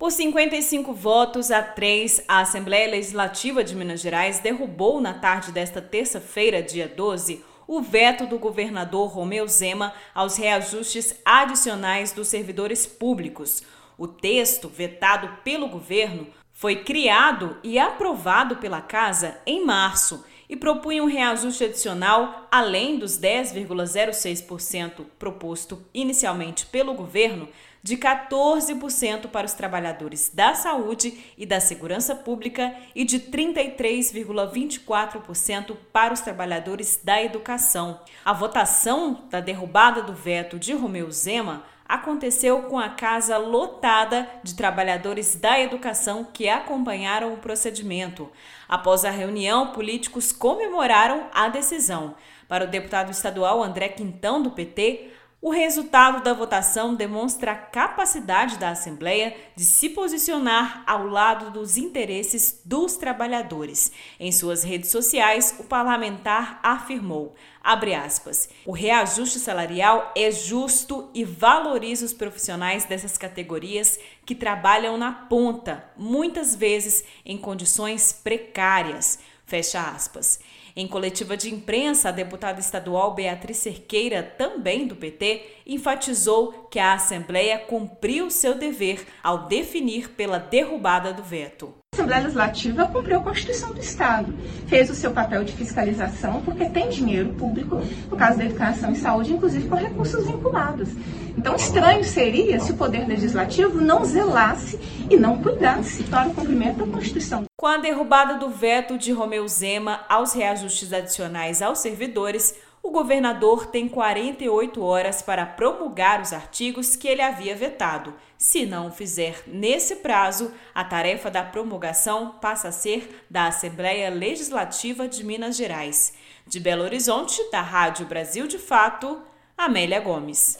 Por 55 votos a 3, a Assembleia Legislativa de Minas Gerais derrubou na tarde desta terça-feira, dia 12, o veto do governador Romeu Zema aos reajustes adicionais dos servidores públicos. O texto, vetado pelo governo, foi criado e aprovado pela Casa em março e propunha um reajuste adicional além dos 10,06% proposto inicialmente pelo governo, de 14% para os trabalhadores da saúde e da segurança pública e de 33,24% para os trabalhadores da educação. A votação da derrubada do veto de Romeu Zema aconteceu com a casa lotada de trabalhadores da educação que acompanharam o procedimento. Após a reunião, políticos comemoraram a decisão. Para o deputado estadual André Quintão, do PT, o resultado da votação demonstra a capacidade da Assembleia de se posicionar ao lado dos interesses dos trabalhadores. Em suas redes sociais, o parlamentar afirmou, aspas, o reajuste salarial é justo e valoriza os profissionais dessas categorias que trabalham na ponta, muitas vezes em condições precárias. Fecha aspas. Em coletiva de imprensa, a deputada estadual Beatriz Cerqueira, também do PT, enfatizou que a Assembleia cumpriu seu dever ao definir pela derrubada do veto. A Assembleia Legislativa cumpriu a Constituição do Estado, fez o seu papel de fiscalização, porque tem dinheiro público, no caso da educação e saúde, inclusive com recursos vinculados. Então, estranho seria se o Poder Legislativo não zelasse e não cuidasse para o cumprimento da Constituição. Com a derrubada do veto de Romeu Zema aos reajustes adicionais aos servidores, o governador tem 48 horas para promulgar os artigos que ele havia vetado. Se não o fizer nesse prazo, a tarefa da promulgação passa a ser da Assembleia Legislativa de Minas Gerais. De Belo Horizonte, da Rádio Brasil de Fato, Amélia Gomes.